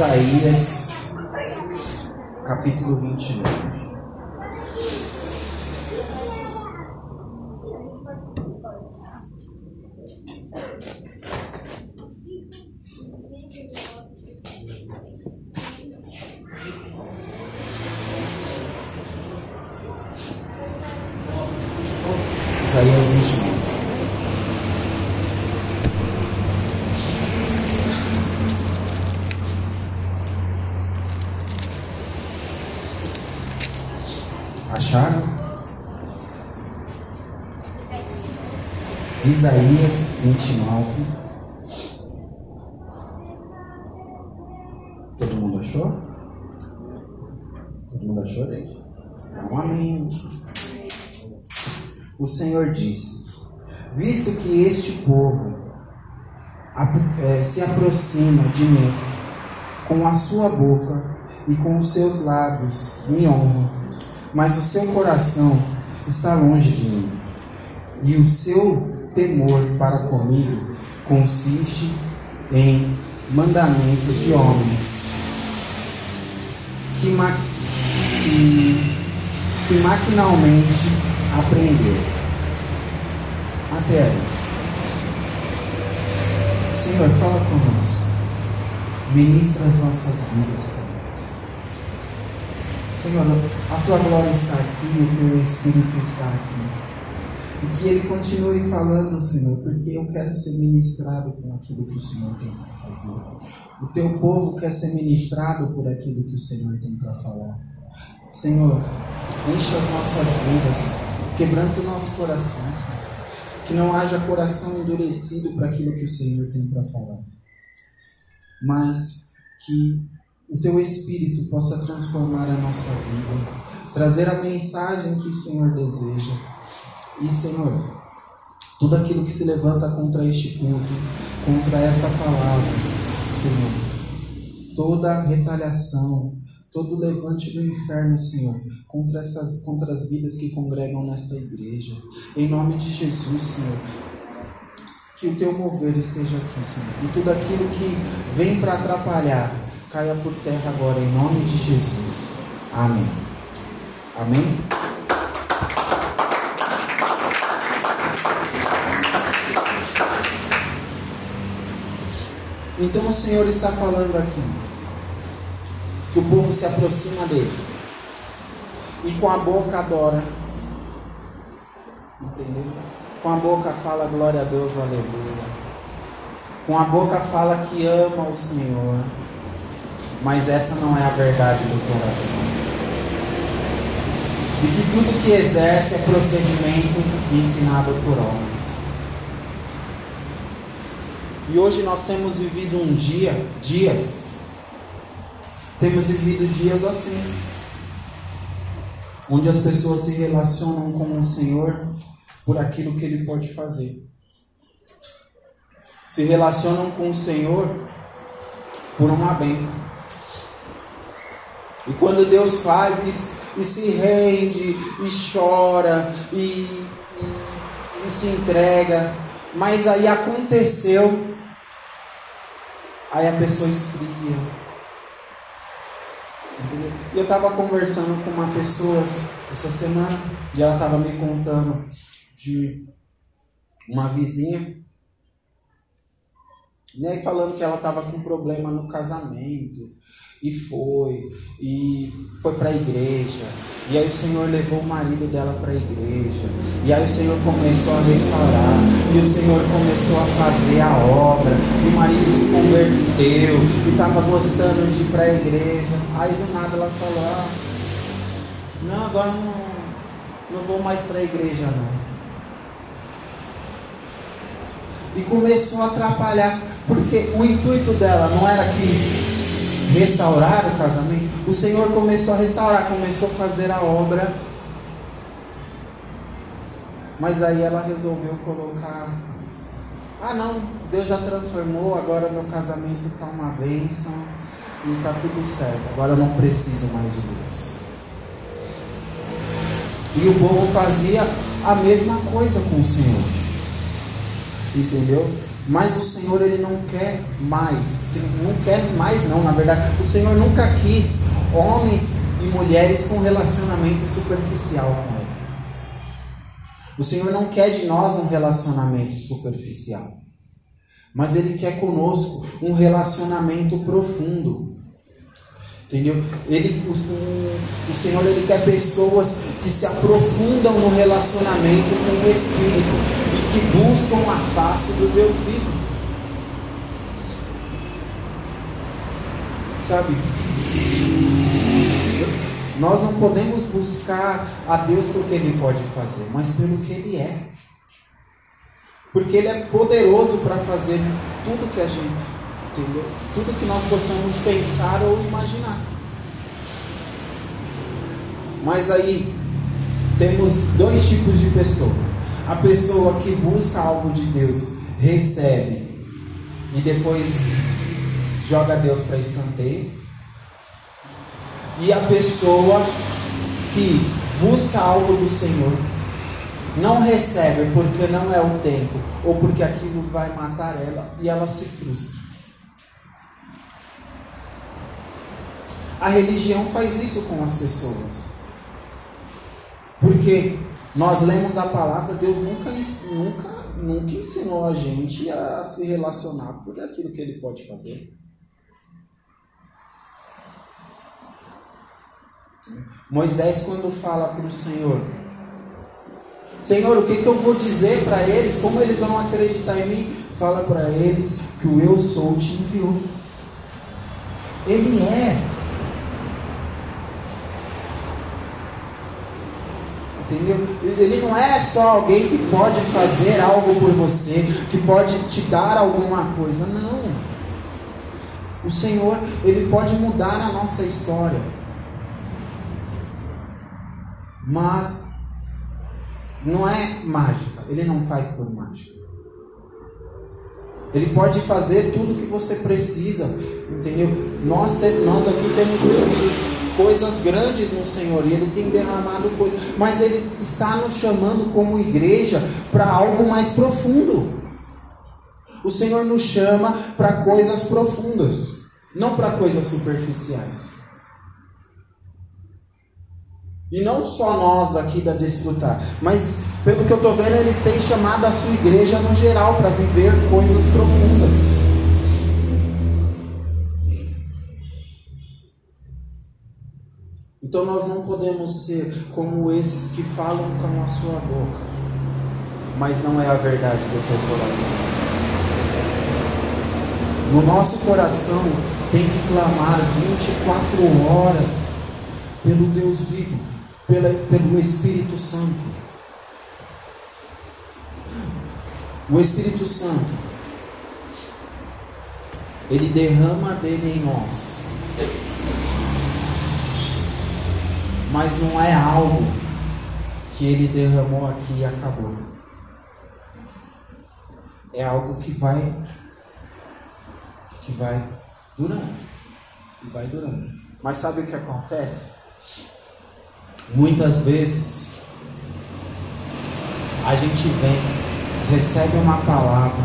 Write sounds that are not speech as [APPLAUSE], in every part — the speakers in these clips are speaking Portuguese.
Isaías, capítulo 29. Eh, se aproxima de mim com a sua boca e com os seus lábios me honra, mas o seu coração está longe de mim, e o seu temor para comigo consiste em mandamentos de homens que, ma que, que maquinalmente aprendeu. Até aí. Senhor, fala conosco. Ministra as nossas vidas. Senhor, a tua glória está aqui, o teu Espírito está aqui. E que ele continue falando, Senhor, porque eu quero ser ministrado com aquilo que o Senhor tem para fazer. O teu povo quer ser ministrado por aquilo que o Senhor tem para falar. Senhor, enche as nossas vidas, quebranta o nosso coração, Senhor. Que não haja coração endurecido para aquilo que o Senhor tem para falar. Mas que o teu Espírito possa transformar a nossa vida, trazer a mensagem que o Senhor deseja. E, Senhor, tudo aquilo que se levanta contra este culto, contra esta palavra, Senhor, toda retaliação, todo levante do inferno, Senhor, contra, essas, contra as vidas que congregam nesta igreja. Em nome de Jesus, Senhor, que o teu mover esteja aqui, Senhor. E tudo aquilo que vem para atrapalhar, caia por terra agora, em nome de Jesus. Amém. Amém? Então o Senhor está falando aqui que o povo se aproxima dele e com a boca adora. Entendeu? Com a boca fala glória a Deus, aleluia. Com a boca fala que ama o Senhor. Mas essa não é a verdade do coração. E que tudo que exerce é procedimento ensinado por homens. E hoje nós temos vivido um dia, dias, temos vivido dias assim, onde as pessoas se relacionam com o Senhor por aquilo que Ele pode fazer. Se relacionam com o Senhor por uma bênção. E quando Deus faz e, e se rende, e chora, e, e, e se entrega, mas aí aconteceu, aí a pessoa esfria. E eu estava conversando com uma pessoa essa semana e ela estava me contando de uma vizinha, né, falando que ela estava com problema no casamento e foi, e foi para a igreja. E aí o Senhor levou o marido dela para a igreja. E aí o Senhor começou a restaurar. E o Senhor começou a fazer a obra. E o marido se converteu. E estava gostando de ir para a igreja. Aí do nada ela falou, ah, não, agora não, não vou mais para a igreja não. E começou a atrapalhar, porque o intuito dela não era que restaurar o casamento, o Senhor começou a restaurar, começou a fazer a obra. Mas aí ela resolveu colocar: Ah, não, Deus já transformou, agora meu casamento está uma bênção e está tudo certo, agora eu não preciso mais de Deus. E o povo fazia a mesma coisa com o Senhor. Entendeu? Mas o Senhor ele não quer mais. Não quer mais não, na verdade. O Senhor nunca quis homens e mulheres com relacionamento superficial com ele. O Senhor não quer de nós um relacionamento superficial. Mas ele quer conosco um relacionamento profundo. Entendeu? Ele, o, o, o, Senhor ele quer pessoas que se aprofundam no relacionamento com o Espírito que buscam a face do Deus vivo. Sabe? Nós não podemos buscar a Deus porque Ele pode fazer, mas pelo que Ele é. Porque Ele é poderoso para fazer tudo que a gente Entendeu? Tudo que nós possamos pensar ou imaginar. Mas aí temos dois tipos de pessoa. A pessoa que busca algo de Deus, recebe e depois joga Deus para escanteio. E a pessoa que busca algo do Senhor, não recebe porque não é o tempo, ou porque aquilo vai matar ela e ela se frustra. A religião faz isso com as pessoas. Porque nós lemos a palavra, Deus nunca, nunca, nunca ensinou a gente a se relacionar por aquilo que Ele pode fazer. Moisés, quando fala para o Senhor, Senhor, o que, que eu vou dizer para eles? Como eles vão acreditar em mim? Fala para eles que o Eu Sou te enviou. Ele é. Entendeu? Ele não é só alguém que pode fazer algo por você, que pode te dar alguma coisa. Não. O Senhor, ele pode mudar a nossa história. Mas não é mágica. Ele não faz por mágica. Ele pode fazer tudo o que você precisa, entendeu? Nós, nós aqui temos coisas grandes no Senhor e Ele tem derramado coisas, mas Ele está nos chamando como igreja para algo mais profundo. O Senhor nos chama para coisas profundas, não para coisas superficiais. E não só nós aqui da Desfrutar, mas pelo que eu estou vendo, Ele tem chamado a sua igreja no geral para viver coisas profundas. Então nós não podemos ser como esses que falam com a sua boca, mas não é a verdade do teu coração. No nosso coração tem que clamar 24 horas pelo Deus vivo, pela, pelo Espírito Santo. O Espírito Santo, ele derrama dele em nós mas não é algo que ele derramou aqui e acabou. É algo que vai que vai durando. E vai durando. Mas sabe o que acontece? Muitas vezes a gente vem, recebe uma palavra,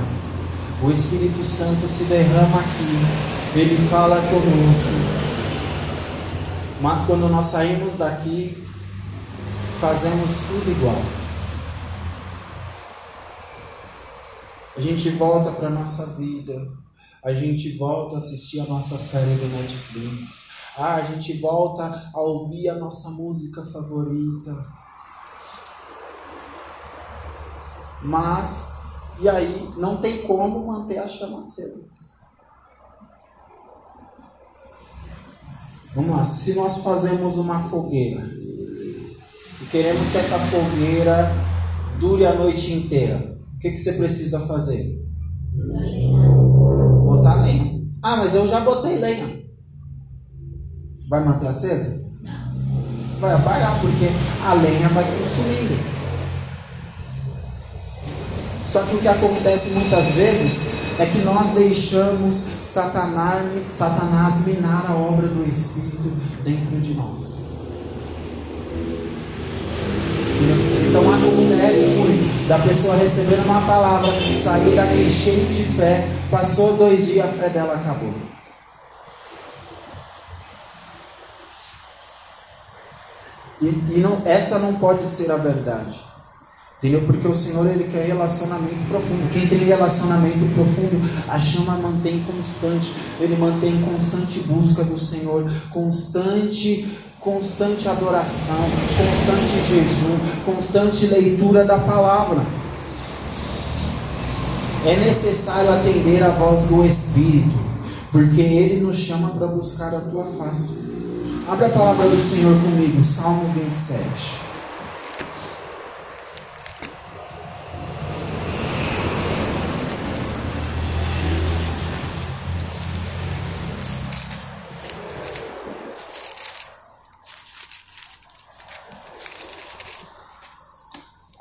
o Espírito Santo se derrama aqui, ele fala conosco, mas quando nós saímos daqui, fazemos tudo igual. A gente volta para nossa vida. A gente volta a assistir a nossa série do Netflix. Ah, a gente volta a ouvir a nossa música favorita. Mas, e aí, não tem como manter a chama acesa. Vamos lá, se nós fazemos uma fogueira e queremos que essa fogueira dure a noite inteira, o que, que você precisa fazer? Botar lenha. Ah, mas eu já botei lenha. Vai manter acesa? Vai apagar, porque a lenha vai consumindo. Só que o que acontece muitas vezes é que nós deixamos Satanás, Satanás minar a obra do Espírito dentro de nós. Então acontece muito da pessoa recebendo uma palavra, sair daqui cheio de fé, passou dois dias, a fé dela acabou. E, e não, essa não pode ser a verdade. Entendeu? Porque o Senhor ele quer relacionamento profundo. Quem tem relacionamento profundo, a chama mantém constante. Ele mantém constante busca do Senhor, constante constante adoração, constante jejum, constante leitura da palavra. É necessário atender a voz do Espírito, porque ele nos chama para buscar a tua face. Abra a palavra do Senhor comigo, Salmo 27.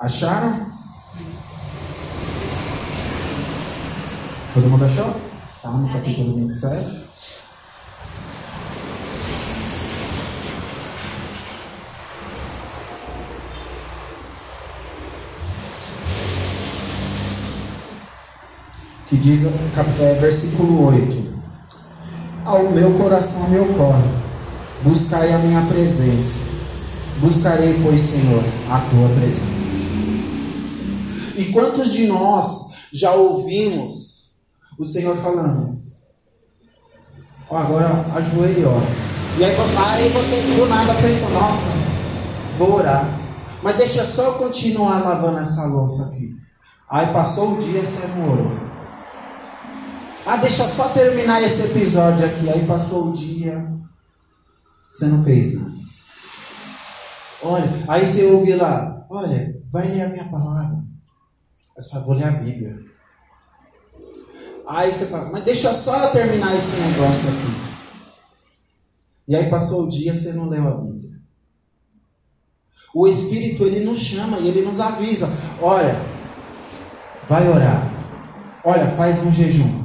Acharam? Todo mundo achou? Salmo capítulo 27. Que diz, é, versículo 8: Ao meu coração me ocorre, buscai a minha presença. Buscarei, pois, Senhor, a tua presença. E quantos de nós já ouvimos o Senhor falando? Oh, agora ajoelhe e ora. E aí, aí você do nada pensa, nossa, vou orar. Mas deixa só eu continuar lavando essa louça aqui. Aí passou o dia e você não orou. Ah, deixa só terminar esse episódio aqui. Aí passou o dia, você não fez nada. Olha, aí você ouve lá, olha, vai ler a minha palavra. Aí você fala, vou ler a Bíblia. Aí você fala, mas deixa só eu terminar esse negócio aqui. E aí passou o dia, você não leu a Bíblia. O Espírito, ele nos chama e ele nos avisa. Olha, vai orar. Olha, faz um jejum.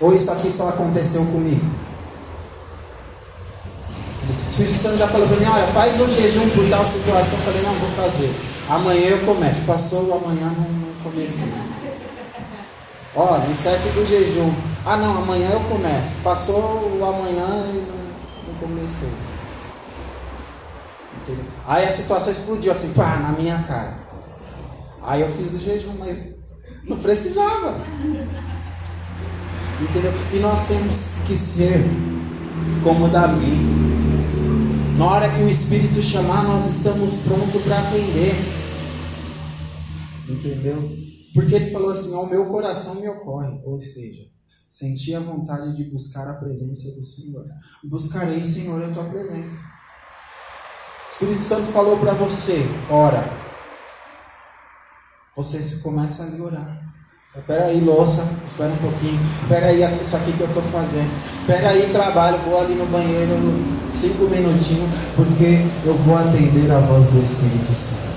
Ou isso aqui só aconteceu comigo. Espírito Santo já falou para mim, olha, faz um jejum por tal situação. Eu falei, não, vou fazer. Amanhã eu começo. Passou amanhã, não, não comecei. Ó, não esquece do jejum. Ah não, amanhã eu começo. Passou o amanhã e não, não comecei. Entendeu? Aí a situação explodiu assim, pá, na minha cara. Aí eu fiz o jejum, mas não precisava. Entendeu? E nós temos que ser como Davi. Na hora que o Espírito chamar, nós estamos prontos para atender. Entendeu? Porque ele falou assim: ao meu coração me ocorre. Ou seja, senti a vontade de buscar a presença do Senhor. Buscarei, Senhor, a tua presença. O Espírito Santo falou para você: ora. Você começa a orar. Espera aí, louça, espera um pouquinho. Espera aí, isso aqui que eu estou fazendo. Espera aí, trabalho, vou ali no banheiro cinco minutinhos, porque eu vou atender a voz do Espírito Santo.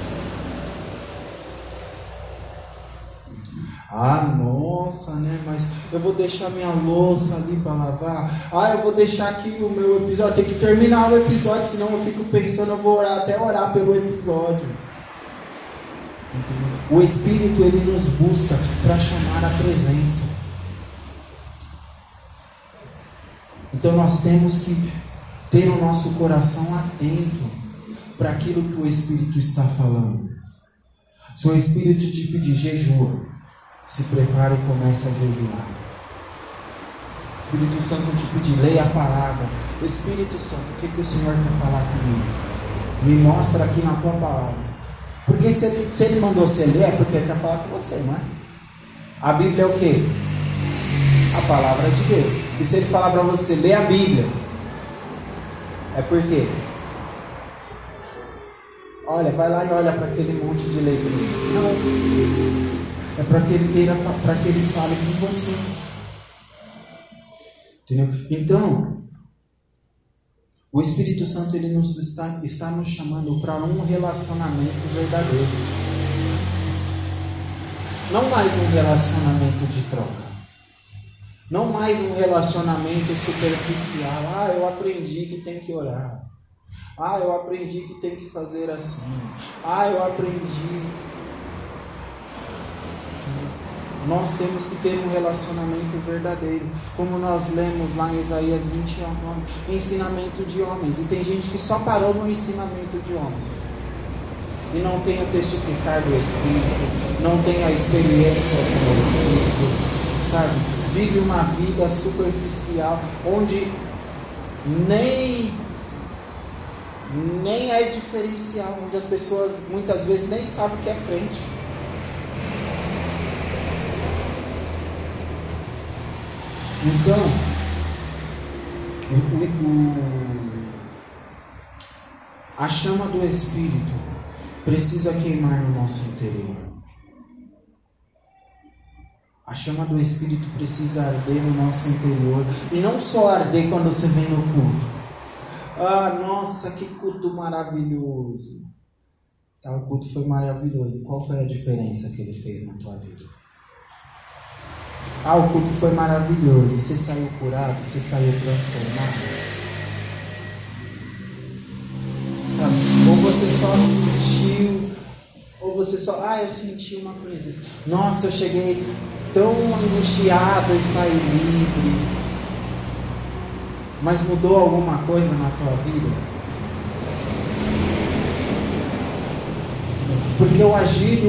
Ah, nossa, né? Mas eu vou deixar minha louça ali para lavar. Ah, eu vou deixar aqui o meu episódio. Tem que terminar o episódio, senão eu fico pensando, eu vou orar, até orar pelo episódio. O Espírito ele nos busca para chamar a presença. Então nós temos que ter o nosso coração atento para aquilo que o Espírito está falando. Se o Espírito te pedir jejum, se prepare e comece a jejuar. Espírito Santo te pedir, leia a palavra. Espírito Santo, o que, que o Senhor quer falar comigo? Me mostra aqui na tua palavra. Porque se ele, se ele mandou você ler, é porque quer falar com você, não é? A Bíblia é o quê? A palavra de Deus. E se ele falar para você, ler a Bíblia, é porque Olha, vai lá e olha para aquele monte de letras. Não. É para que ele queira, para que ele fale com você. Entendeu? Então, o Espírito Santo ele nos está, está nos chamando para um relacionamento verdadeiro. Não mais um relacionamento de troca. Não mais um relacionamento superficial. Ah, eu aprendi que tem que orar. Ah, eu aprendi que tem que fazer assim. Ah, eu aprendi. Nós temos que ter um relacionamento verdadeiro, como nós lemos lá em Isaías 29, ensinamento de homens. E tem gente que só parou no ensinamento de homens. E não tem o testificar do Espírito, não tem a experiência com o Espírito, sabe? Vive uma vida superficial, onde nem nem é diferencial, onde as pessoas muitas vezes nem sabem que é crente. Então, o, o, a chama do Espírito precisa queimar no nosso interior. A chama do Espírito precisa arder no nosso interior. E não só arder quando você vem no culto. Ah, nossa, que culto maravilhoso. Tá, o culto foi maravilhoso. Qual foi a diferença que ele fez na tua vida? Ah, o culto foi maravilhoso. Você saiu curado, você saiu transformado. Ou você só sentiu, ou você só, ah, eu senti uma presença. Nossa, eu cheguei tão angustiado e saí livre. Mas mudou alguma coisa na tua vida? Porque o agir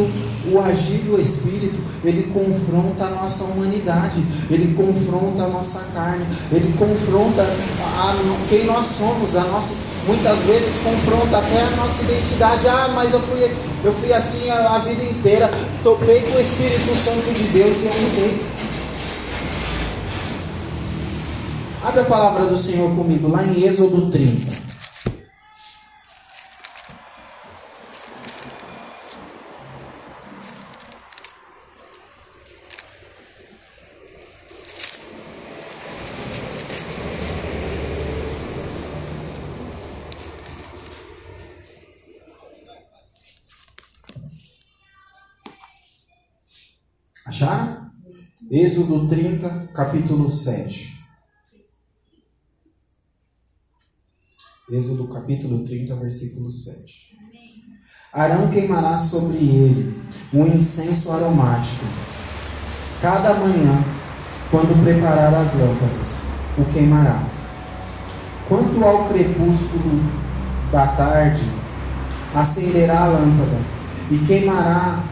o agir do Espírito, ele confronta a nossa humanidade, ele confronta a nossa carne, ele confronta a, a, quem nós somos, a nossa, muitas vezes confronta até a nossa identidade. Ah, mas eu fui, eu fui assim a, a vida inteira, topei com o Espírito Santo de Deus e eu mudei. Abre a palavra do Senhor comigo, lá em Êxodo 30. Êxodo 30, capítulo 7. Êxodo capítulo 30, versículo 7. Arão queimará sobre ele um incenso aromático. Cada manhã, quando preparar as lâmpadas, o queimará. Quanto ao crepúsculo da tarde, acenderá a lâmpada e queimará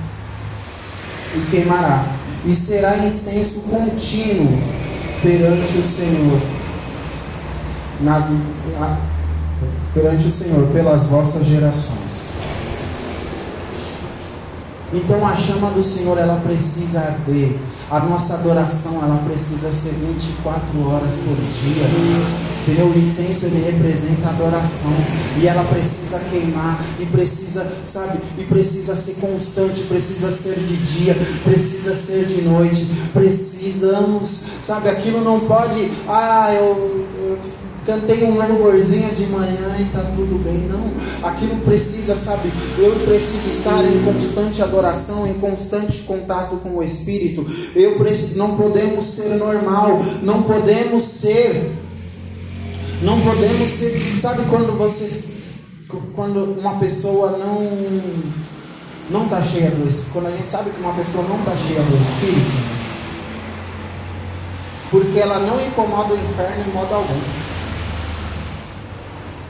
e queimará e será incenso contínuo perante o Senhor, nas, perante o Senhor pelas vossas gerações. Então a chama do Senhor ela precisa arder. A nossa adoração ela precisa ser 24 horas por dia. Entendeu? O incenso ele representa a adoração e ela precisa queimar e precisa, sabe? E precisa ser constante, precisa ser de dia, precisa ser de noite. Precisamos, sabe? Aquilo não pode, ah, eu, eu cantei um louvorzinho de manhã e está tudo bem. Não, aquilo precisa, sabe? Eu preciso estar em constante adoração, em constante contato com o Espírito. Eu preciso, não podemos ser normal, não podemos ser, não podemos ser. Sabe quando você, quando uma pessoa não não está cheia do Espírito, quando a gente sabe que uma pessoa não está cheia do Espírito, porque ela não incomoda o inferno em modo algum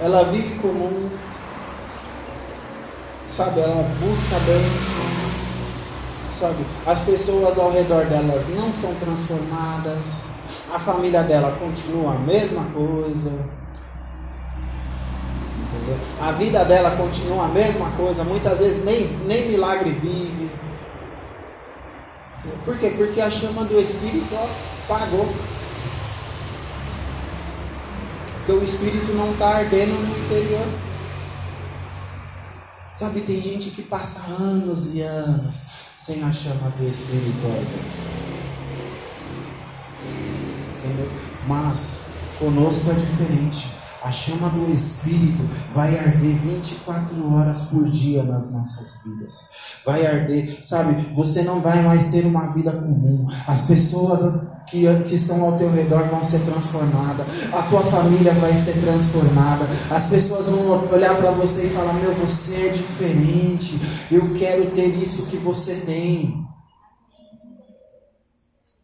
ela vive comum, sabe? Ela busca bênção, sabe? As pessoas ao redor delas não são transformadas, a família dela continua a mesma coisa. Entendeu? A vida dela continua a mesma coisa, muitas vezes nem, nem milagre vive. Por quê? Porque a chama do Espírito apagou. Porque o espírito não está ardendo no interior. Sabe, tem gente que passa anos e anos sem a chama do Espírito Entendeu? Mas conosco é diferente. A chama do Espírito vai arder 24 horas por dia nas nossas vidas. Vai arder, sabe? Você não vai mais ter uma vida comum. As pessoas que, que estão ao teu redor vão ser transformadas. A tua família vai ser transformada. As pessoas vão olhar para você e falar: Meu, você é diferente. Eu quero ter isso que você tem.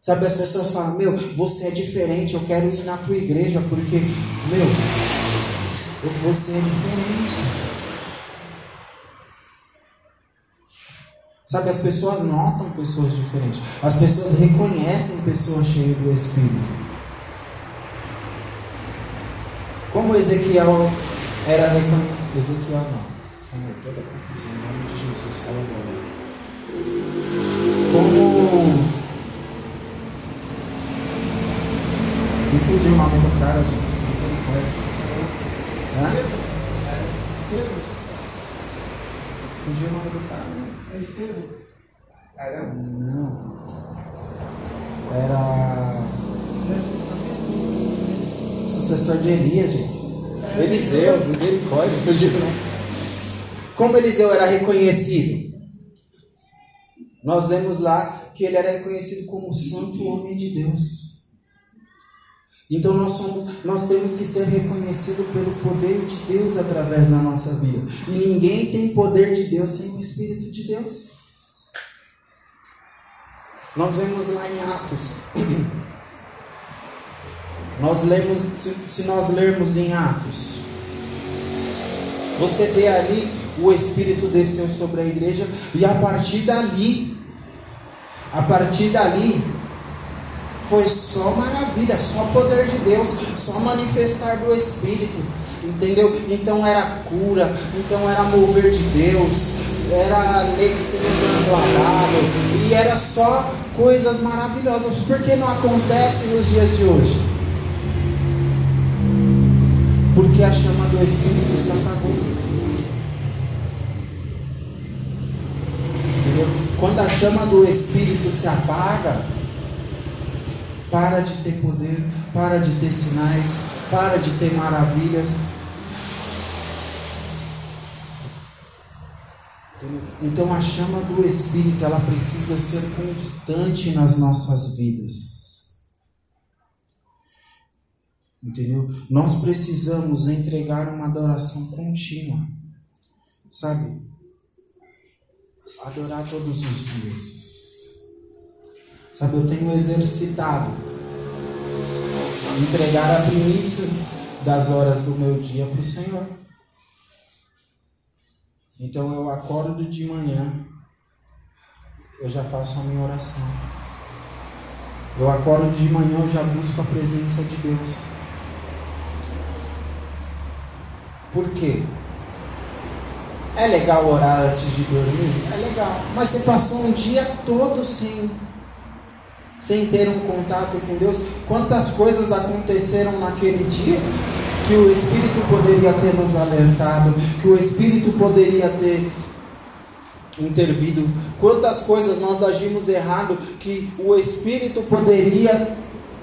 Sabe, as pessoas falam, meu, você é diferente, eu quero ir na tua igreja, porque, meu, você é diferente. Sabe, as pessoas notam pessoas diferentes. As pessoas reconhecem pessoas cheias do Espírito. Como Ezequiel era reconhecido. Ezequiel não. Senhor, toda a confusão em nome de Jesus, sai agora. Como. Me fugiu o nome do cara, gente. Hã? Fugiu o nome do cara, né? É Estevão. Caramba. Não. Era. Sucessor de Elias, gente. Eliseu, misericórdia, fugiu. Como Eliseu era reconhecido? Nós lemos lá que ele era reconhecido como santo homem de Deus. Então nós, somos, nós temos que ser reconhecidos pelo poder de Deus através da nossa vida. E ninguém tem poder de Deus sem o Espírito de Deus. Nós vemos lá em Atos. [CLEARS THROAT] Nós lemos, se, se nós lermos em Atos, você vê ali o Espírito desceu sobre a igreja e a partir dali, a partir dali, foi só maravilha, só poder de Deus, só manifestar do Espírito, entendeu? Então era cura, então era mover de Deus, era lei sendo transladado, e era só coisas maravilhosas. Por que não acontece nos dias de hoje? Porque a chama do Espírito apagou. Entendeu? Quando a chama do Espírito se apaga, para de ter poder, para de ter sinais, para de ter maravilhas. Então a chama do Espírito ela precisa ser constante nas nossas vidas. Entendeu? Nós precisamos entregar uma adoração contínua. Sabe? Adorar todos os dias. Sabe, eu tenho exercitado entregar a primícia das horas do meu dia para o Senhor. Então eu acordo de manhã, eu já faço a minha oração. Eu acordo de manhã, eu já busco a presença de Deus. Por quê? É legal orar antes de dormir? É legal. Mas você passou um dia todo sem sem ter um contato com Deus. Quantas coisas aconteceram naquele dia que o Espírito poderia ter nos alertado, que o Espírito poderia ter intervido. Quantas coisas nós agimos errado que o Espírito poderia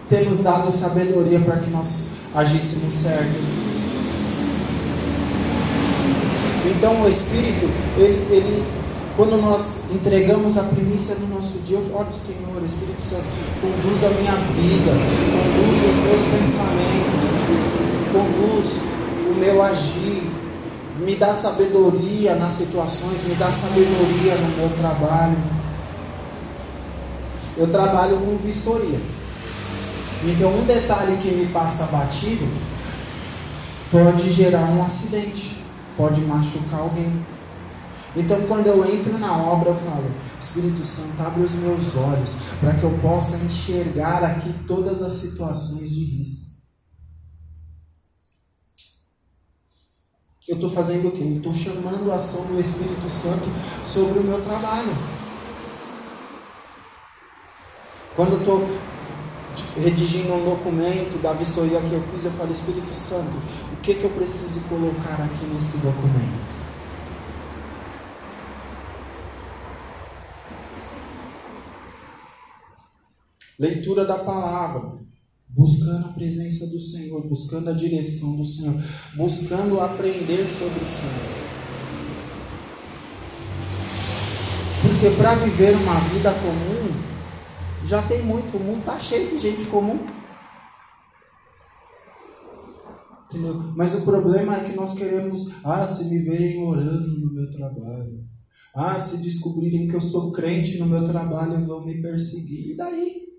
ter nos dado sabedoria para que nós agíssemos certo. Então o Espírito, ele, ele quando nós entregamos a primícia do nosso dia, eu falo, Senhor, Espírito Santo, conduz a minha vida, conduz os meus pensamentos, conduz o meu agir, me dá sabedoria nas situações, me dá sabedoria no meu trabalho. Eu trabalho com vistoria. Então, um detalhe que me passa batido pode gerar um acidente, pode machucar alguém. Então, quando eu entro na obra, eu falo: Espírito Santo, abre os meus olhos para que eu possa enxergar aqui todas as situações de risco. Eu estou fazendo o quê? Estou chamando a ação do Espírito Santo sobre o meu trabalho. Quando eu estou redigindo um documento da vistoria que eu fiz, eu falo: Espírito Santo, o que, que eu preciso colocar aqui nesse documento? Leitura da palavra, buscando a presença do Senhor, buscando a direção do Senhor, buscando aprender sobre o Senhor. Porque para viver uma vida comum, já tem muito, o mundo está cheio de gente comum. Entendeu? Mas o problema é que nós queremos, ah, se me verem orando no meu trabalho, ah, se descobrirem que eu sou crente no meu trabalho, vão me perseguir. E daí?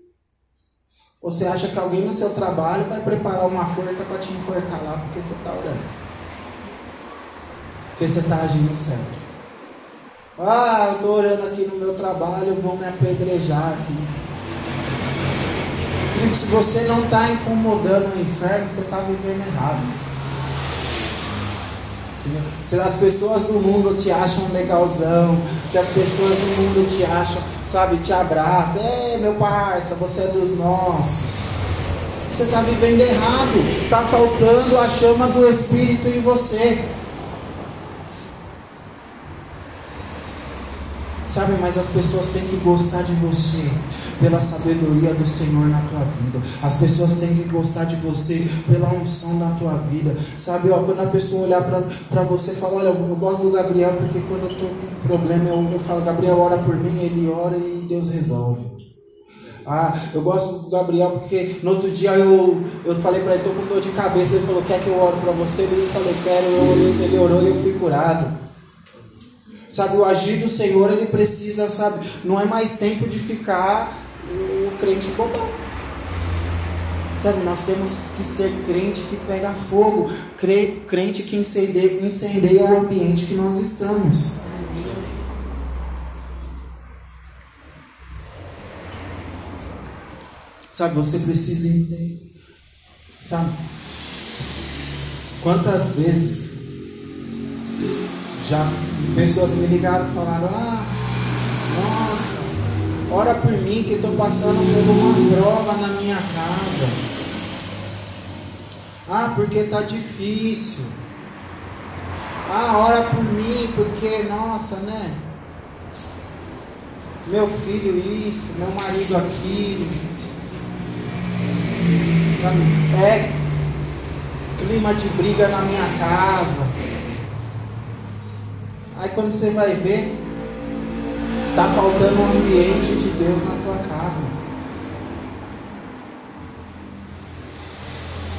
Você acha que alguém no seu trabalho vai preparar uma forca para te enforcar lá porque você está orando? Porque você está agindo certo. Ah, eu estou orando aqui no meu trabalho, vão me apedrejar aqui. se você não está incomodando o inferno, você está vivendo errado. Se as pessoas do mundo te acham legalzão, se as pessoas do mundo te acham, sabe, te abraçam, é meu parça, você é dos nossos. Você está vivendo errado, está faltando a chama do Espírito em você. Sabe, mas as pessoas têm que gostar de você pela sabedoria do Senhor na tua vida. As pessoas têm que gostar de você pela unção na tua vida. Sabe, ó, quando a pessoa olhar para você e falar, olha, eu gosto do Gabriel porque quando eu estou com problema, eu, eu falo, Gabriel ora por mim, ele ora e Deus resolve. Ah, eu gosto do Gabriel porque no outro dia eu, eu falei para ele, estou com dor de cabeça, ele falou, quer que eu ore para você? Eu falei, quero, eu orei, ele orou e eu fui curado. Sabe, o agir do Senhor, ele precisa, sabe, não é mais tempo de ficar o crente bobão. Sabe, nós temos que ser crente que pega fogo, crente que incendeia, incendeia o ambiente que nós estamos. Sabe, você precisa entender. Sabe? Quantas vezes já pessoas me ligaram e falaram: Ah, nossa, ora por mim que estou passando por uma prova na minha casa. Ah, porque está difícil. Ah, ora por mim, porque, nossa, né? Meu filho isso, meu marido aquilo. É clima de briga na minha casa. Aí quando você vai ver, está faltando um ambiente de Deus na tua casa.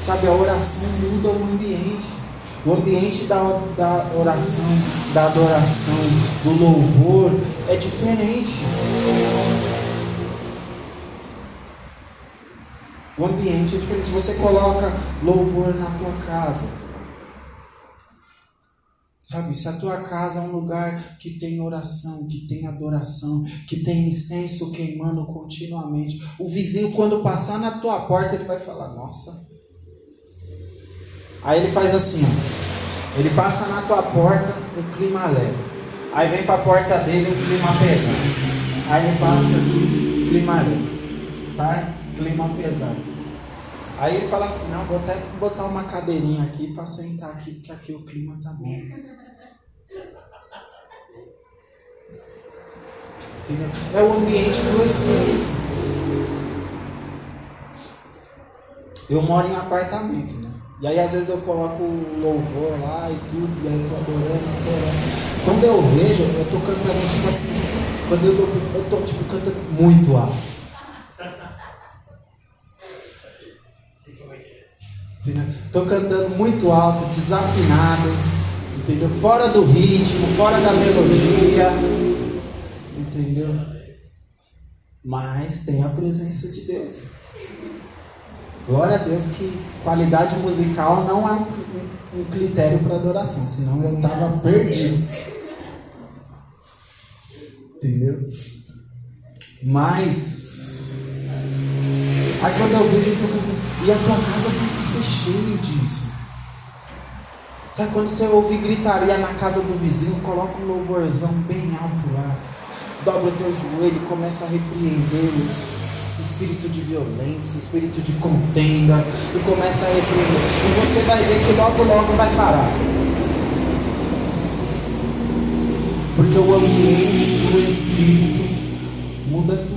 Sabe, a oração muda o ambiente. O ambiente da, da oração, da adoração, do louvor é diferente. O ambiente é diferente. Se você coloca louvor na tua casa, Sabe, se a tua casa é um lugar que tem oração, que tem adoração, que tem incenso queimando continuamente, o vizinho, quando passar na tua porta, ele vai falar: Nossa. Aí ele faz assim: ele passa na tua porta, um clima leve. Aí vem para a porta dele, um clima pesado. Aí ele passa clima leve. Sai, clima pesado. Aí ele fala assim, não, vou até botar uma cadeirinha aqui para sentar aqui, porque aqui o clima tá bom. Entendeu? É o ambiente do Espírito. Eu moro em apartamento, né? E aí às vezes eu coloco louvor lá e tudo, e aí eu tô adorando, adorando. Quando eu vejo, eu tô cantando tipo assim, quando eu tô, eu tô tipo cantando muito alto. Estou cantando muito alto, desafinado, entendeu? Fora do ritmo, fora da melodia, entendeu? Mas tem a presença de Deus. Glória a Deus que qualidade musical não é um, um critério para adoração, senão eu estava perdido. Entendeu? Mas, aí quando eu vejo, e a tua casa tem que ser cheia disso. Sabe quando você ouve gritaria na casa do vizinho, coloca um louvorzão bem alto lá. Dobra teu joelho e começa a repreender o espírito de violência, espírito de contenda, e começa a repreender. E você vai ver que logo, logo vai parar. Porque o ambiente do Espírito muda tudo.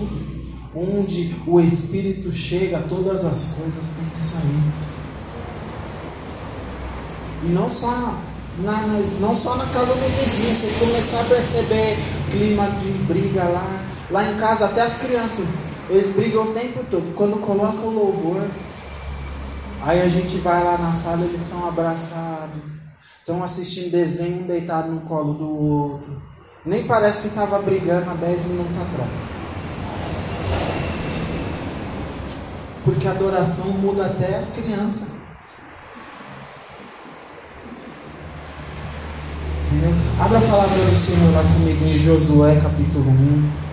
Onde o Espírito chega, todas as coisas têm que sair. E não só na, não só na casa do vizinho, você começar a perceber clima de briga lá. Lá em casa, até as crianças, eles brigam o tempo todo. Quando colocam o louvor, aí a gente vai lá na sala, eles estão abraçados, estão assistindo desenho, um deitado no colo do outro. Nem parece que estava brigando há 10 minutos atrás. Porque a adoração muda até as crianças. Entendeu? Abra a palavra do Senhor lá comigo em Josué capítulo 1.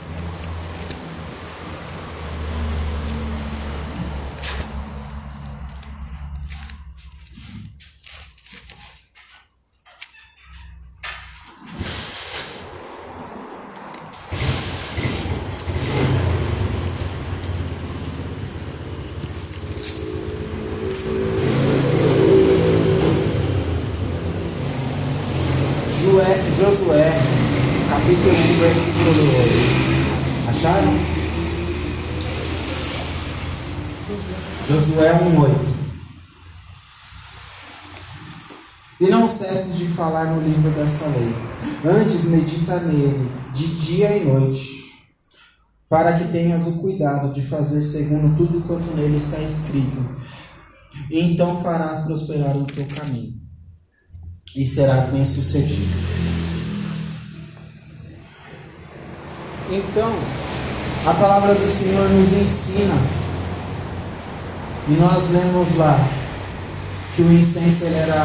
Josué 1,8. E não cesses de falar no livro desta lei. Antes medita nele, de dia e noite, para que tenhas o cuidado de fazer segundo tudo quanto nele está escrito. E então farás prosperar o teu caminho, e serás bem-sucedido. Então, a palavra do Senhor nos ensina e nós lemos lá que o incenso era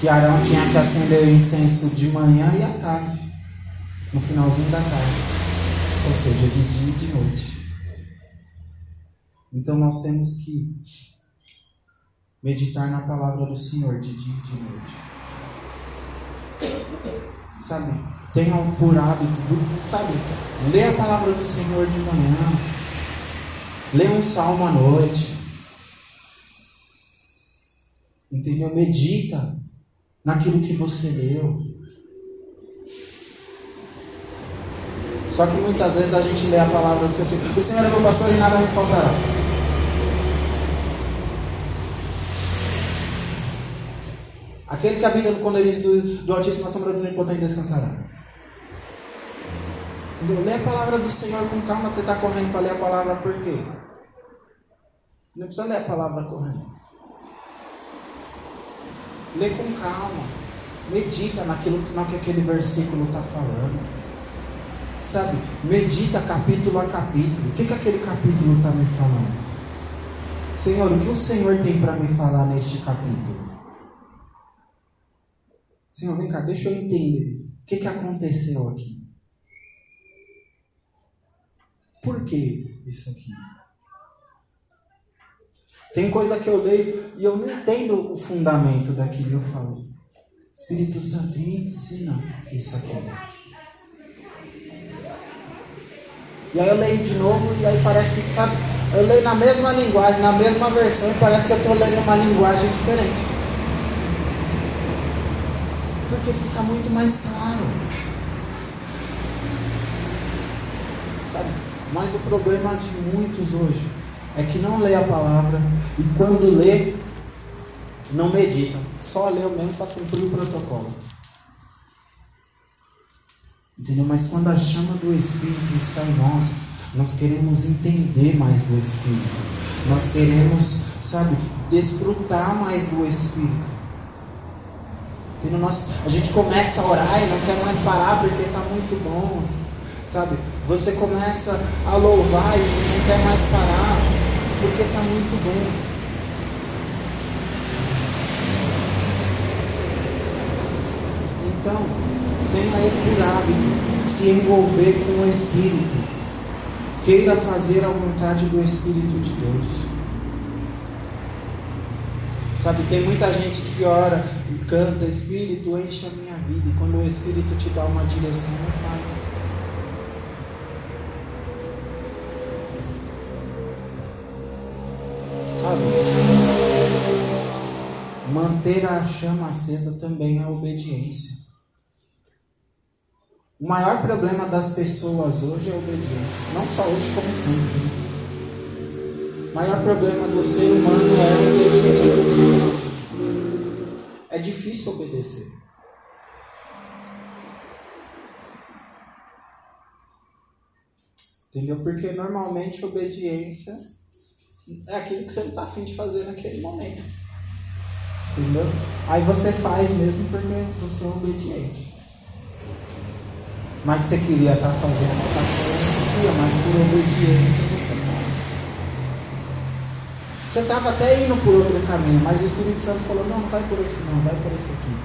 que Arão tinha que acender o incenso de manhã e à tarde, no finalzinho da tarde, ou seja, de dia e de noite. Então nós temos que meditar na palavra do Senhor de dia e de noite. Sabe? Tenham por hábito, sabe? Lê a palavra do Senhor de manhã, Lê um salmo à noite. Entendeu? Medita naquilo que você leu. Só que muitas vezes a gente lê a palavra e diz assim: O Senhor é meu pastor e nada me faltará. Aquele que habita no esconderijo do, do Altíssimo, a sombra do Onipotente descansará. Lê a palavra do Senhor com calma. Você está correndo para ler a palavra por quê? Não precisa ler a palavra correndo. Lê com calma. Medita naquilo que aquele versículo está falando. Sabe? Medita capítulo a capítulo. O que, que aquele capítulo está me falando? Senhor, o que o Senhor tem para me falar neste capítulo? Senhor, vem cá, deixa eu entender. O que, que aconteceu aqui? Por que isso aqui? Tem coisa que eu leio e eu não entendo o fundamento daquilo que eu falo. Espírito Santo me ensina isso aqui. E aí eu leio de novo e aí parece que, sabe, eu leio na mesma linguagem, na mesma versão e parece que eu estou lendo uma linguagem diferente. Porque fica muito mais claro. Sabe? Mas o problema de muitos hoje é que não lê a palavra e quando lê, não medita. Só lê mesmo para cumprir o protocolo. Entendeu? Mas quando a chama do Espírito está em nós, nós queremos entender mais do Espírito. Nós queremos, sabe, desfrutar mais do Espírito. Entendeu? Nós, a gente começa a orar e não quer mais parar porque está muito bom. Sabe? Você começa a louvar e não quer mais parar porque está muito bom. Então, tenha aí por hábito se envolver com o Espírito. Queira fazer a vontade do Espírito de Deus. Sabe, tem muita gente que ora e canta, Espírito, enche a minha vida. E quando o Espírito te dá uma direção, faz. Manter a chama acesa também é obediência. O maior problema das pessoas hoje é a obediência. Não só hoje, como sempre. O maior problema do ser humano é a obediência. É difícil obedecer. Entendeu? Porque normalmente obediência é aquilo que você não está afim de fazer naquele momento. Entendeu? Aí você faz mesmo porque você é obediente. Mas você queria estar tá fazendo outra coisa, mas por obediência você faz. Você estava até indo por outro caminho, mas o Espírito Santo falou: não, não vai por esse, não, vai por esse aqui.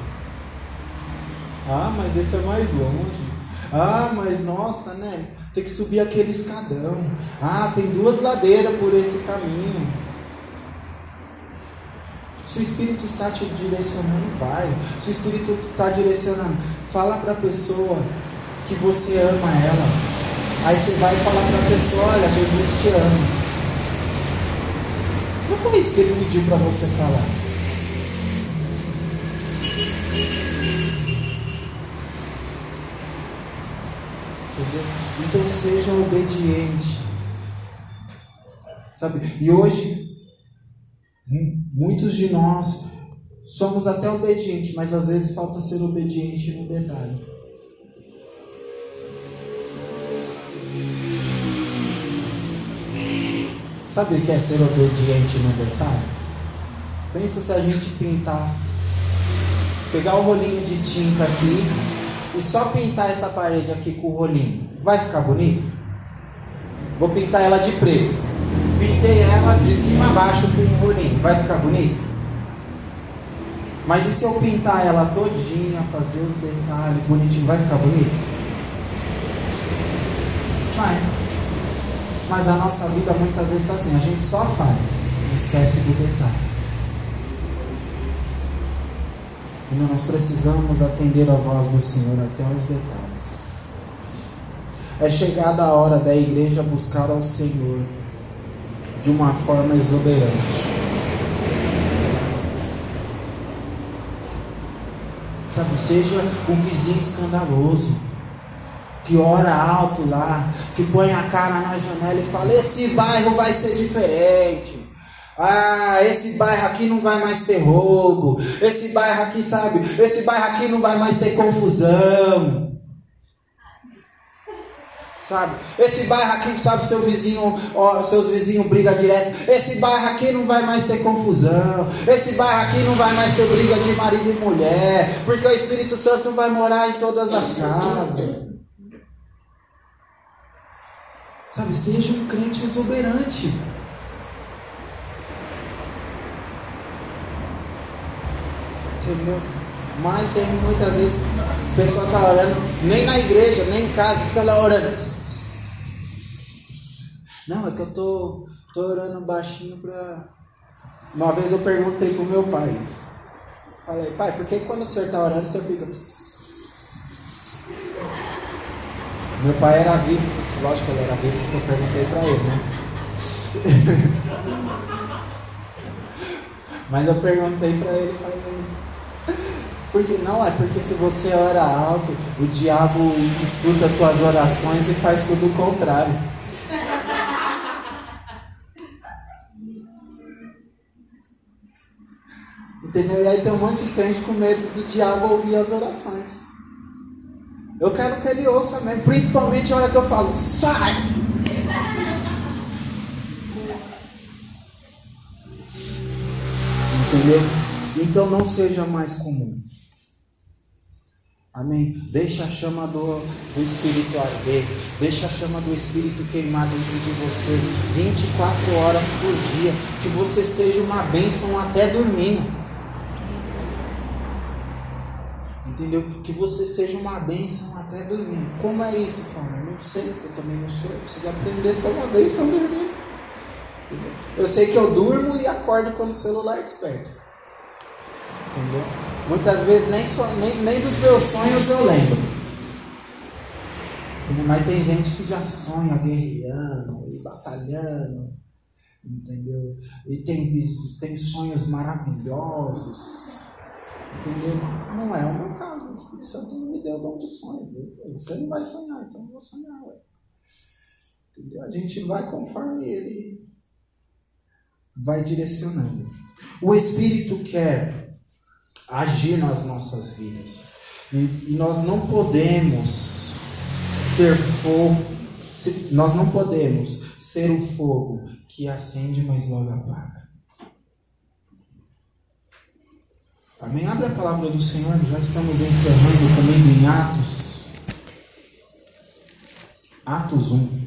Ah, mas esse é mais longe. Ah, mas nossa, né? Tem que subir aquele escadão. Ah, tem duas ladeiras por esse caminho. Se o Espírito está te direcionando, vai. Se o Espírito está direcionando, fala para a pessoa que você ama ela. Aí você vai falar para a pessoa: Olha, Jesus te ama. Não foi isso que ele pediu para você falar. Entendeu? Então seja obediente. Sabe? E hoje Muitos de nós somos até obedientes, mas às vezes falta ser obediente no detalhe. Sabe o que é ser obediente no detalhe? Pensa se a gente pintar, pegar o rolinho de tinta aqui e só pintar essa parede aqui com o rolinho. Vai ficar bonito? Vou pintar ela de preto pintei ela de cima a baixo com um rolinho. Vai ficar bonito? Mas e se eu pintar ela todinha, fazer os detalhes bonitinho, vai ficar bonito? Vai. Mas a nossa vida muitas vezes está assim, a gente só faz, esquece do detalhe. E nós precisamos atender a voz do Senhor até os detalhes. É chegada a hora da igreja buscar ao Senhor de uma forma exuberante. Sabe, seja um vizinho escandaloso, que ora alto lá, que põe a cara na janela e fala: Esse bairro vai ser diferente. Ah, esse bairro aqui não vai mais ter roubo. Esse bairro aqui, sabe? Esse bairro aqui não vai mais ter confusão sabe? Esse bairro aqui, sabe, seu vizinho, ó, seus vizinhos brigam direto. Esse bairro aqui não vai mais ter confusão. Esse bairro aqui não vai mais ter briga de marido e mulher, porque o Espírito Santo vai morar em todas as casas. Sabe, seja um crente exuberante. Entendeu? Mas tem muitas vezes o pessoal está orando, nem na igreja, nem em casa, fica lá orando. Não, é que eu tô, tô orando baixinho para. Uma vez eu perguntei pro meu pai. Falei, pai, por que quando o senhor está orando você fica. Meu pai era vivo, lógico que ele era vivo porque eu perguntei para ele, né? [LAUGHS] Mas eu perguntei para ele, falei, porque não é porque se você ora alto, o diabo escuta tuas orações e faz tudo o contrário. [LAUGHS] Entendeu? E aí tem um monte de crente com medo do diabo ouvir as orações. Eu quero que ele ouça mesmo, principalmente a hora que eu falo, sai! [LAUGHS] Entendeu? Então não seja mais comum. Amém. Deixa a chama do, do Espírito arder. Deixa a chama do Espírito queimar dentro de você 24 horas por dia. Que você seja uma bênção até dormindo. Entendeu? Que você seja uma bênção até dormindo. Como é isso, Fábio? Não sei, eu também não sou. Eu preciso aprender a ser uma bênção dormindo. Entendeu? Eu sei que eu durmo e acordo quando o celular desperta. Entendeu? Muitas vezes nem, so, nem, nem dos meus sonhos eu lembro. Mas tem gente que já sonha guerreando e batalhando, entendeu? E tem, tem sonhos maravilhosos, entendeu? Não é o meu caso. O Espírito Santo não me deu dom de sonhos. Você não vai sonhar, então eu vou sonhar. Ué. Entendeu? A gente vai conforme ele vai direcionando. O Espírito quer agir nas nossas vidas. E, nós não podemos ter fogo, nós não podemos ser o fogo que acende, mas logo apaga. Amém? Abre a palavra do Senhor, já estamos encerrando também em Atos. Atos 1.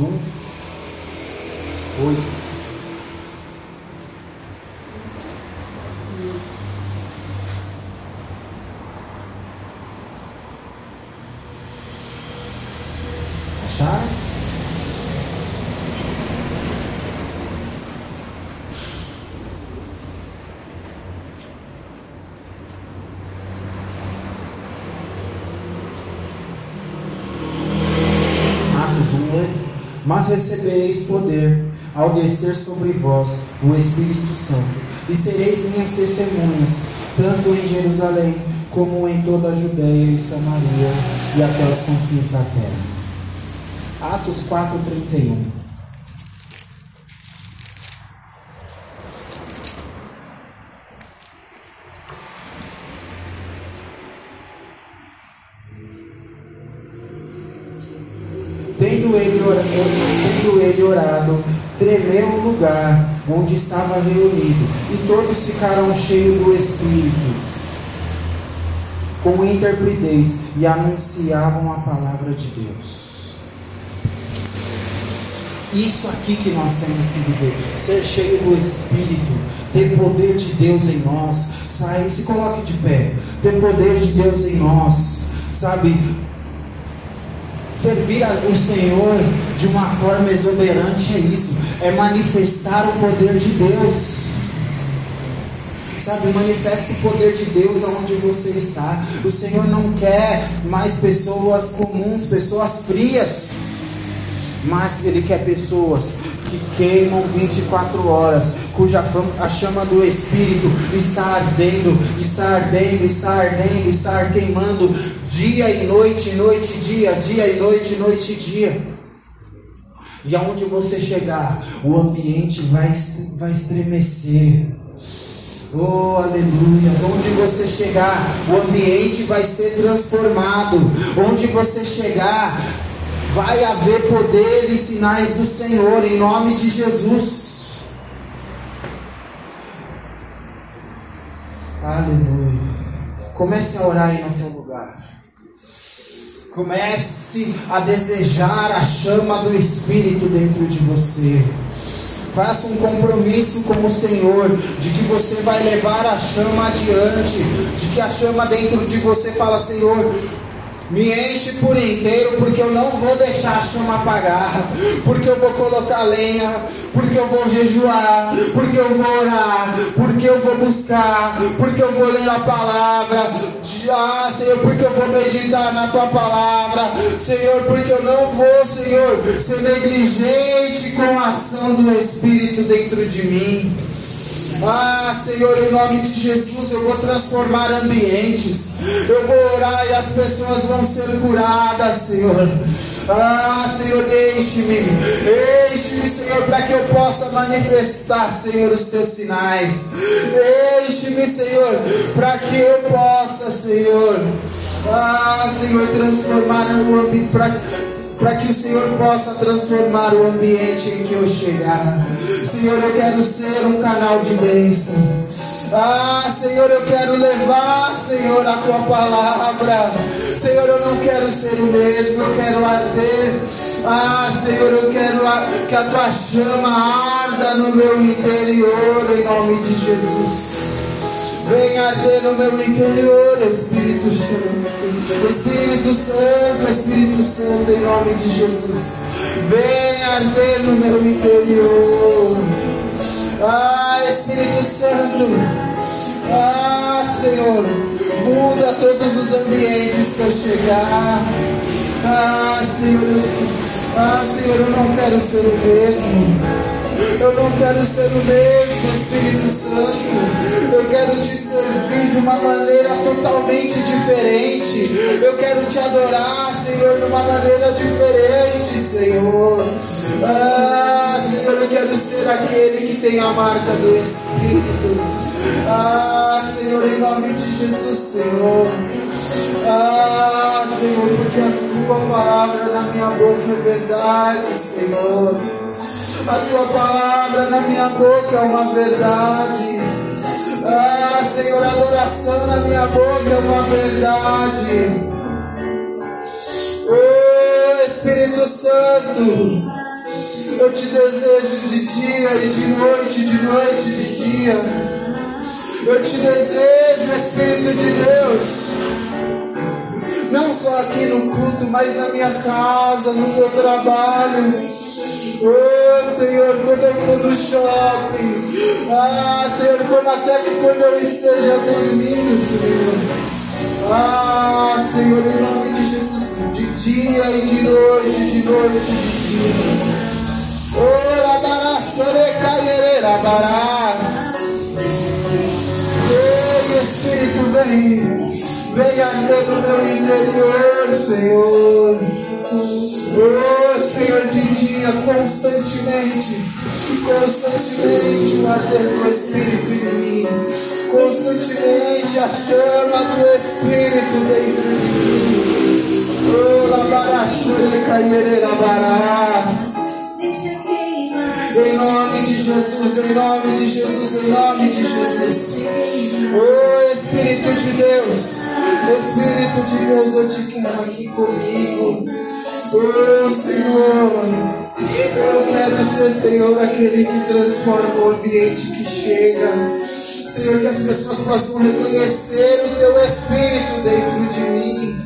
1, 8. mas recebereis poder ao descer sobre vós o Espírito Santo, e sereis minhas testemunhas, tanto em Jerusalém como em toda a Judéia e Samaria e até os confins da terra. Atos 4:31 lugar onde estava reunido, e todos ficaram cheios do Espírito, com interpretez, e anunciavam a palavra de Deus. Isso aqui que nós temos que viver, ser cheio do Espírito, ter poder de Deus em nós, sair, se coloque de pé, ter poder de Deus em nós, sabe? Servir o Senhor de uma forma exuberante é isso, é manifestar o poder de Deus. Sabe, manifeste o poder de Deus aonde você está. O Senhor não quer mais pessoas comuns, pessoas frias, mas Ele quer pessoas que queimam 24 horas, cuja a chama do Espírito está ardendo, está ardendo, está ardendo, está queimando dia e noite, noite e dia, dia e noite, noite e dia. E aonde você chegar, o ambiente vai, vai estremecer. Oh, aleluia. Onde você chegar, o ambiente vai ser transformado. Onde você chegar, vai haver poder e sinais do Senhor, em nome de Jesus. Aleluia. Comece a orar no teu lugar. Comece a desejar a chama do Espírito dentro de você. Faça um compromisso com o Senhor de que você vai levar a chama adiante, de que a chama dentro de você fala, Senhor, me enche por inteiro, porque eu não vou deixar a chama apagar, porque eu vou colocar lenha, porque eu vou jejuar, porque eu vou orar, porque eu vou buscar, porque eu vou ler a palavra. Ah, Senhor, porque eu vou meditar na tua palavra, Senhor, porque eu não vou, Senhor, ser negligente com a ação do Espírito dentro de mim. Ah, Senhor, em nome de Jesus, eu vou transformar ambientes. Eu vou orar e as pessoas vão ser curadas, Senhor. Ah, Senhor, deixe-me. Deixe-me, Senhor, para que eu possa manifestar, Senhor, os teus sinais. Deixe-me, Senhor, para que eu possa, Senhor. Ah, Senhor, transformar o ambiente para que o Senhor possa transformar o ambiente em que eu chegar. Senhor, eu quero ser um canal de bênção. Ah, Senhor, eu quero levar, Senhor, a tua palavra. Senhor, eu não quero ser o mesmo, eu quero arder. Ah, Senhor, eu quero que a tua chama arda no meu interior, em nome de Jesus. Venha arder no meu interior, Espírito Santo. Espírito Santo, Espírito Santo, em nome de Jesus. Venha arder no meu interior. Ah, Espírito Santo. Ah, Senhor. Muda todos os ambientes que eu chegar. Ah, Senhor. Ah, Senhor, eu não quero ser o mesmo. Eu não quero ser o mesmo, Espírito Santo. Eu quero te servir de uma maneira totalmente diferente. Eu quero te adorar, Senhor, de uma maneira diferente, Senhor. Ah, Senhor, eu quero ser aquele que tem a marca do Espírito. Ah, Senhor, em nome de Jesus, Senhor. Ah, Senhor, porque a tua palavra na minha boca é verdade, Senhor. A tua palavra na minha boca é uma verdade. Ah, Senhor, adoração na minha boca é uma verdade. Oh, Espírito Santo. Eu te desejo de dia e de noite, de noite, de dia. Eu te desejo, Espírito de Deus. Não só aqui no culto, mas na minha casa, no meu trabalho. Oh Senhor, quando eu for no shopping. Ah, Senhor, quando até que quando eu esteja dormindo, Senhor. Ah, Senhor, em nome de Jesus, de dia e de noite, de noite, de dia. Oh, barás. Vem, Espírito, vem. Venha no meu interior, Senhor. Oh, Senhor, de dia, constantemente, constantemente o arder do Espírito em mim, constantemente a chama do Espírito dentro de mim. Oh, labarachure caierera barás. Em nome de Jesus, em nome de Jesus, em nome de Jesus. Oh Espírito de Deus, Espírito de Deus, eu te quero aqui comigo. Oh Senhor, eu quero ser, Senhor, aquele que transforma o ambiente que chega. Senhor, que as pessoas possam reconhecer o teu Espírito dentro de mim.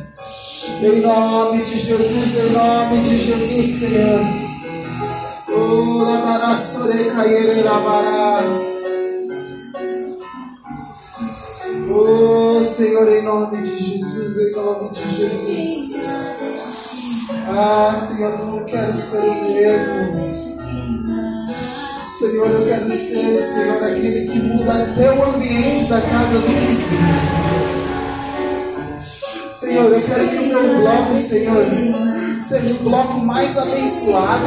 Em nome de Jesus, em nome de Jesus, Senhor. Oh, Senhor, em nome de Jesus, em nome de Jesus. Ah, Senhor, eu não quero ser o mesmo. Senhor, eu quero ser, Senhor, aquele que muda até o ambiente da casa do vizinho. Senhor, eu quero que o meu bloco, Senhor, seja o bloco mais abençoado.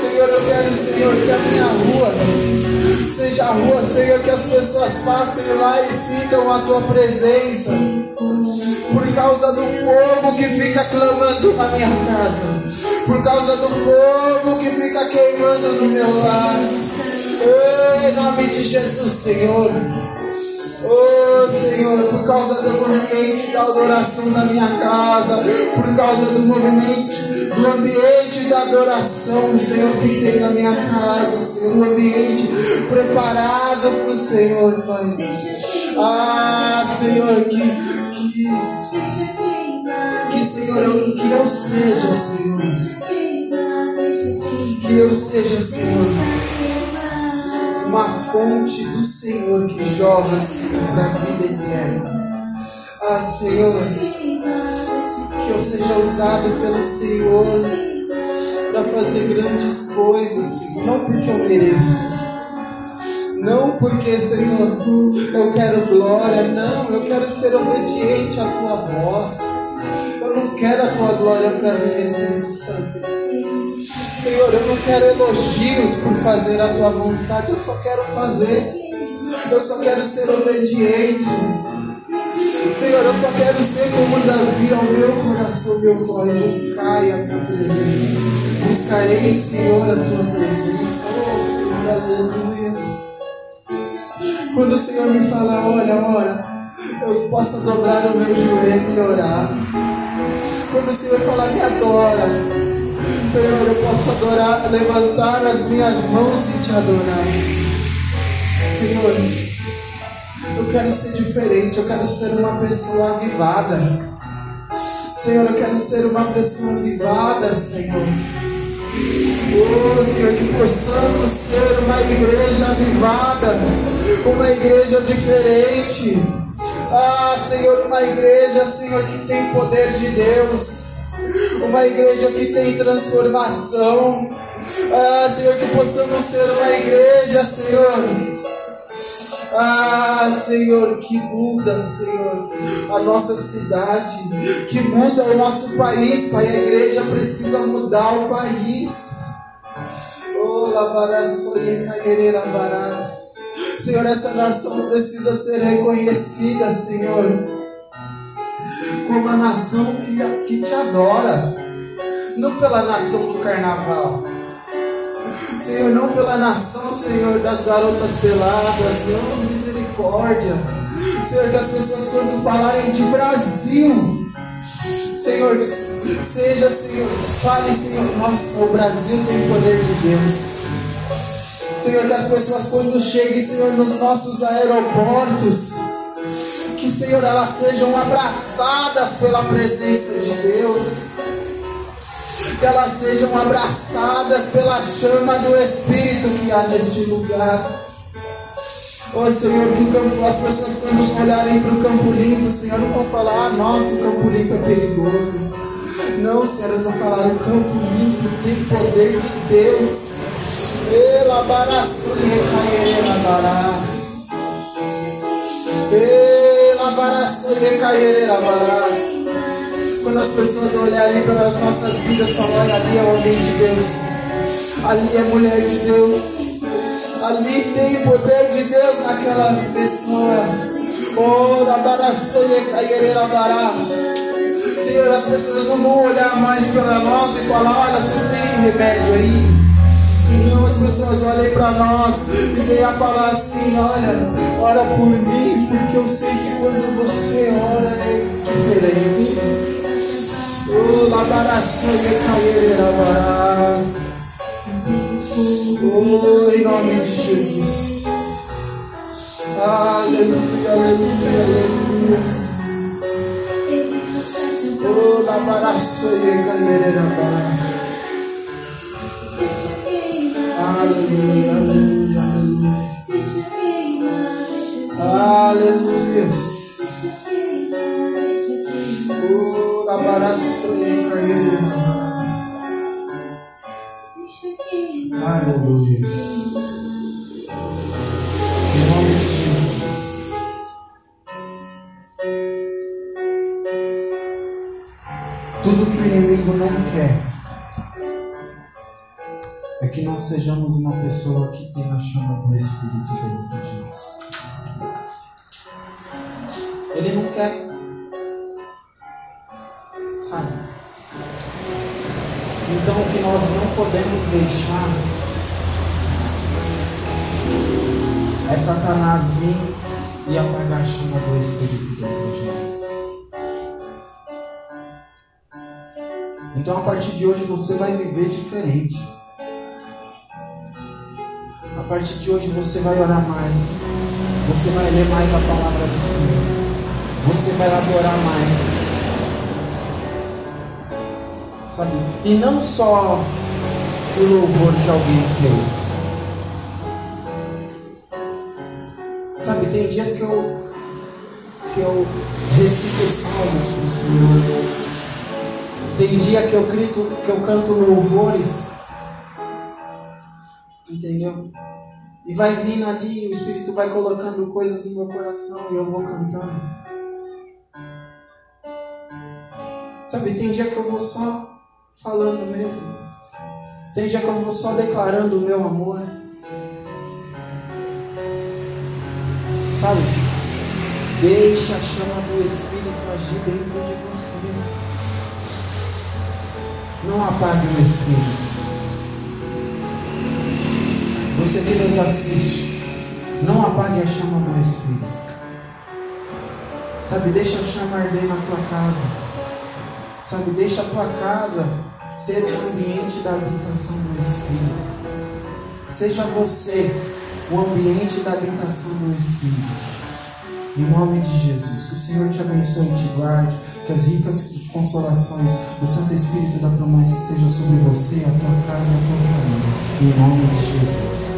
Senhor, eu quero, Senhor, que a minha rua seja a rua, Senhor, que as pessoas passem lá e sintam a tua presença. Por causa do fogo que fica clamando na minha casa. Por causa do fogo que fica queimando no meu lar. Em nome de Jesus, Senhor. Oh Senhor, por causa do ambiente da adoração da minha casa, por causa do movimento, do ambiente da adoração, Senhor, que tem na minha casa, Senhor, um ambiente preparado para o Senhor, Pai. Ah, Senhor, que, que, que Senhor, eu, que eu seja, Senhor, que eu seja, Senhor uma fonte do Senhor que jorra, para a vida eterna. Ah, Senhor, que eu seja usado pelo Senhor para fazer grandes coisas, Senhor, não porque eu mereço. Não porque, Senhor, eu quero glória, não, eu quero ser obediente à tua voz. Eu não quero a tua glória para mim, Espírito Santo. Senhor, eu não quero elogios por fazer a tua vontade, eu só quero fazer. Eu só quero ser obediente. Senhor, eu só quero ser como Davi ao meu coração, meu corre. Buscai a tua presença. Buscarei, Senhor, a tua presença. Oh, Senhor, aleluia. Quando o Senhor me fala, olha, olha, eu posso dobrar o meu joelho e orar. Quando o Senhor fala, me adora. Senhor, eu posso adorar, levantar as minhas mãos e te adorar. Senhor, eu quero ser diferente, eu quero ser uma pessoa avivada. Senhor, eu quero ser uma pessoa avivada, Senhor. Oh, Senhor, que possamos ser uma igreja avivada, uma igreja diferente. Ah, Senhor, uma igreja, Senhor, que tem poder de Deus uma igreja que tem transformação. Ah, Senhor, que possamos ser uma igreja, Senhor. Ah, Senhor, que muda, Senhor, a nossa cidade, que muda o nosso país, Pai. A igreja precisa mudar o país. Oh, lavarás, lavarás. Senhor, essa nação precisa ser reconhecida, Senhor como a nação que, que te adora, não pela nação do carnaval. Senhor, não pela nação, Senhor, das garotas peladas, Senhor, misericórdia. Senhor, que as pessoas quando falarem de Brasil, Senhor, seja, Senhor, fale, Senhor, nossa, o Brasil tem o poder de Deus. Senhor, que as pessoas quando cheguem, Senhor, nos nossos aeroportos, que, Senhor, elas sejam abraçadas pela presença de Deus. Que elas sejam abraçadas pela chama do Espírito que há neste lugar. Oh Senhor, que campo, as pessoas quando olharem para o campo limpo, Senhor, não vão falar, ah, nossa, o campo limpo é perigoso. Não, Senhor, eles vão falar, o campo limpo tem poder de Deus. Quando as pessoas olharem para as nossas vidas, falarem, ali é homem de Deus. Ali é mulher de Deus. Ali tem o poder de Deus naquela pessoa. Oh, Senhor, as pessoas não vão olhar mais para nós e falar, olha, você tem remédio aí. Não, as pessoas olhem para nós e venham falar assim, olha, ora por mim, porque eu sei que quando você ora é diferente. Oh, barás. Oh, em nome de Jesus. Aleluia, aleluia, aleluia. Oh, la baraço e candereira baraço. Aleluia, aleluia, aleluia. Aleluia. Oh, la baraço e candereira baraço. Aleluia. Não quer é que nós sejamos uma pessoa que tem a chama do Espírito dentro de nós. Ele não quer. Sabe? Então, o que nós não podemos deixar é Satanás vir e apagar a chama do Espírito dentro de nós. Então, a partir de hoje, você vai viver diferente. A partir de hoje, você vai orar mais. Você vai ler mais a palavra do Senhor. Você vai adorar mais sabe? E não só o louvor que alguém fez. Sabe, tem dias que eu que eu recito salmos para o Senhor. Tem dia que eu grito, que eu canto louvores. Entendeu? E vai vindo ali, o Espírito vai colocando coisas no meu coração e eu vou cantando. Sabe, tem dia que eu vou só falando mesmo. Tem dia que eu vou só declarando o meu amor. Sabe? Deixa a chama do Espírito agir dentro de você. Não apague o Espírito. Você que nos assiste, não apague a chama do Espírito. Sabe, deixa a chama arder na tua casa. Sabe, deixa a tua casa ser o ambiente da habitação do Espírito. Seja você o ambiente da habitação do Espírito. Em nome de Jesus, que o Senhor te abençoe e te guarde, que as ricas consolações do Santo Espírito da promessa estejam sobre você, a tua casa e a tua família. Em nome de Jesus.